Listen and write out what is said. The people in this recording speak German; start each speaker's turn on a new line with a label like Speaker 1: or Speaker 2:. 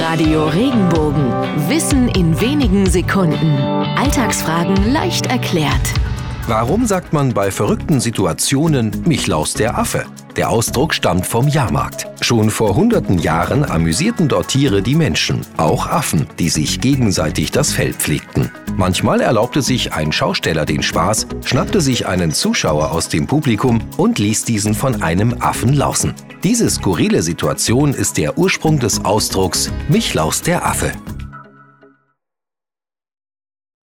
Speaker 1: Radio Regenbogen. Wissen in wenigen Sekunden. Alltagsfragen leicht erklärt.
Speaker 2: Warum sagt man bei verrückten Situationen Michlaus der Affe? Der Ausdruck stammt vom Jahrmarkt. Schon vor hunderten Jahren amüsierten dort Tiere die Menschen, auch Affen, die sich gegenseitig das Fell pflegten. Manchmal erlaubte sich ein Schausteller den Spaß, schnappte sich einen Zuschauer aus dem Publikum und ließ diesen von einem Affen lausen. Diese skurrile Situation ist der Ursprung des Ausdrucks Michlaus der Affe.